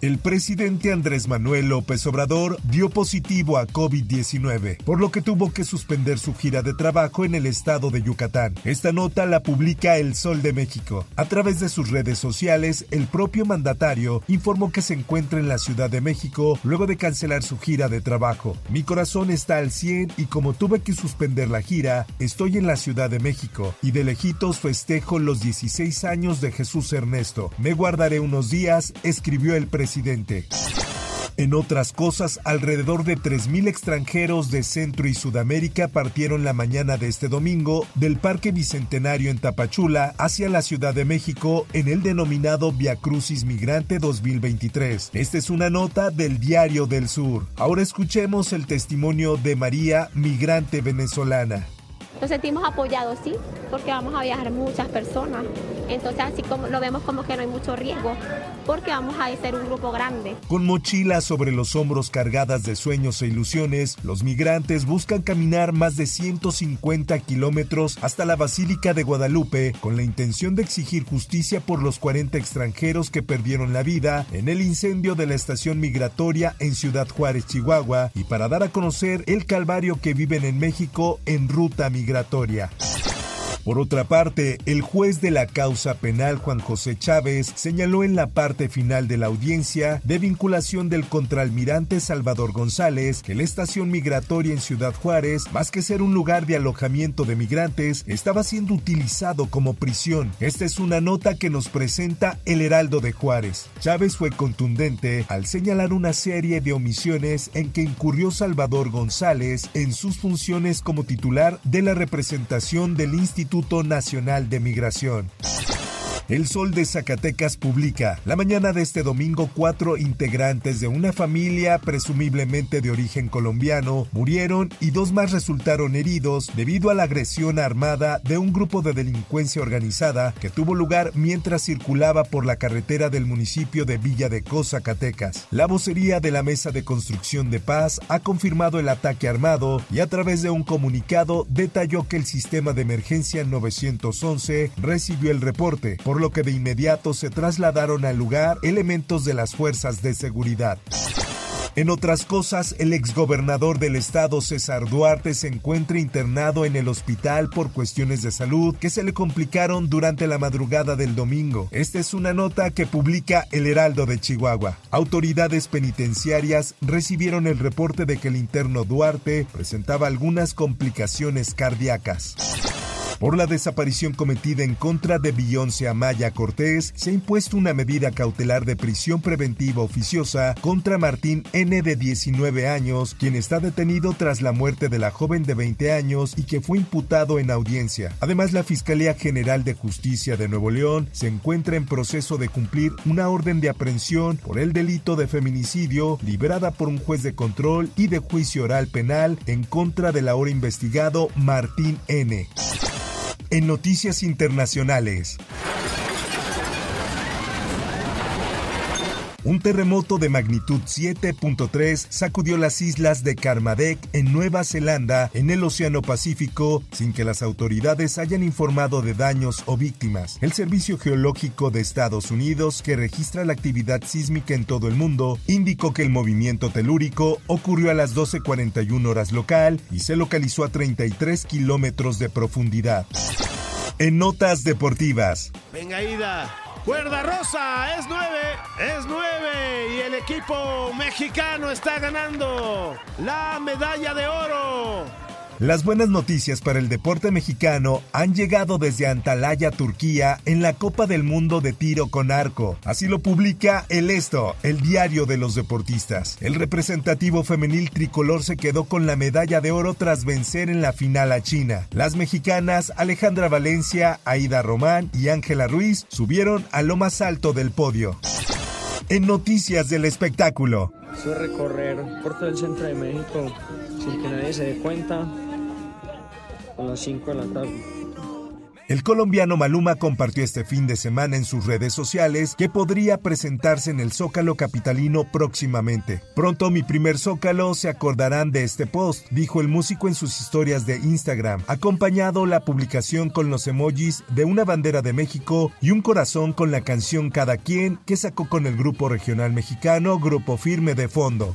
El presidente Andrés Manuel López Obrador dio positivo a COVID-19, por lo que tuvo que suspender su gira de trabajo en el estado de Yucatán. Esta nota la publica El Sol de México. A través de sus redes sociales, el propio mandatario informó que se encuentra en la Ciudad de México luego de cancelar su gira de trabajo. Mi corazón está al 100 y como tuve que suspender la gira, estoy en la Ciudad de México y de lejitos festejo los 16 años de Jesús Ernesto. Me guardaré unos días, escribió el presidente en otras cosas, alrededor de 3.000 extranjeros de Centro y Sudamérica partieron la mañana de este domingo del Parque Bicentenario en Tapachula hacia la Ciudad de México en el denominado Via Crucis Migrante 2023. Esta es una nota del Diario del Sur. Ahora escuchemos el testimonio de María, migrante venezolana. Nos sentimos apoyados, sí, porque vamos a viajar muchas personas. Entonces así como lo vemos como que no hay mucho riesgo, porque vamos a ser un grupo grande. Con mochilas sobre los hombros cargadas de sueños e ilusiones, los migrantes buscan caminar más de 150 kilómetros hasta la Basílica de Guadalupe con la intención de exigir justicia por los 40 extranjeros que perdieron la vida en el incendio de la estación migratoria en Ciudad Juárez, Chihuahua, y para dar a conocer el calvario que viven en México en ruta migratoria. Por otra parte, el juez de la causa penal Juan José Chávez señaló en la parte final de la audiencia de vinculación del contraalmirante Salvador González que la estación migratoria en Ciudad Juárez, más que ser un lugar de alojamiento de migrantes, estaba siendo utilizado como prisión. Esta es una nota que nos presenta el Heraldo de Juárez. Chávez fue contundente al señalar una serie de omisiones en que incurrió Salvador González en sus funciones como titular de la representación del Instituto Nacional de Migración. El Sol de Zacatecas publica, la mañana de este domingo cuatro integrantes de una familia presumiblemente de origen colombiano murieron y dos más resultaron heridos debido a la agresión armada de un grupo de delincuencia organizada que tuvo lugar mientras circulaba por la carretera del municipio de Villa de Cos, Zacatecas. La vocería de la Mesa de Construcción de Paz ha confirmado el ataque armado y a través de un comunicado detalló que el sistema de emergencia 911 recibió el reporte, por lo que de inmediato se trasladaron al lugar elementos de las fuerzas de seguridad. En otras cosas, el exgobernador del estado César Duarte se encuentra internado en el hospital por cuestiones de salud que se le complicaron durante la madrugada del domingo. Esta es una nota que publica El Heraldo de Chihuahua. Autoridades penitenciarias recibieron el reporte de que el interno Duarte presentaba algunas complicaciones cardíacas. Por la desaparición cometida en contra de Beyoncé Amaya Cortés, se ha impuesto una medida cautelar de prisión preventiva oficiosa contra Martín N. de 19 años, quien está detenido tras la muerte de la joven de 20 años y que fue imputado en audiencia. Además, la Fiscalía General de Justicia de Nuevo León se encuentra en proceso de cumplir una orden de aprehensión por el delito de feminicidio liberada por un juez de control y de juicio oral penal en contra del ahora investigado Martín N en noticias internacionales. Un terremoto de magnitud 7.3 sacudió las islas de Kermadec en Nueva Zelanda en el Océano Pacífico sin que las autoridades hayan informado de daños o víctimas. El Servicio Geológico de Estados Unidos, que registra la actividad sísmica en todo el mundo, indicó que el movimiento telúrico ocurrió a las 12.41 horas local y se localizó a 33 kilómetros de profundidad. En notas deportivas. Venga, Ida. Cuerda rosa, es nueve, es nueve y el equipo mexicano está ganando la medalla de oro. Las buenas noticias para el deporte mexicano han llegado desde Antalya, Turquía, en la Copa del Mundo de Tiro con Arco. Así lo publica El Esto, el diario de los deportistas. El representativo femenil tricolor se quedó con la medalla de oro tras vencer en la final a China. Las mexicanas Alejandra Valencia, Aida Román y Ángela Ruiz subieron a lo más alto del podio. En noticias del espectáculo. Eso recorrer por todo el centro de México sin que nadie se dé cuenta a las 5 de la tarde. El colombiano Maluma compartió este fin de semana en sus redes sociales que podría presentarse en el Zócalo Capitalino próximamente. Pronto mi primer Zócalo se acordarán de este post, dijo el músico en sus historias de Instagram, acompañado la publicación con los emojis de una bandera de México y un corazón con la canción Cada quien que sacó con el grupo regional mexicano Grupo Firme de fondo.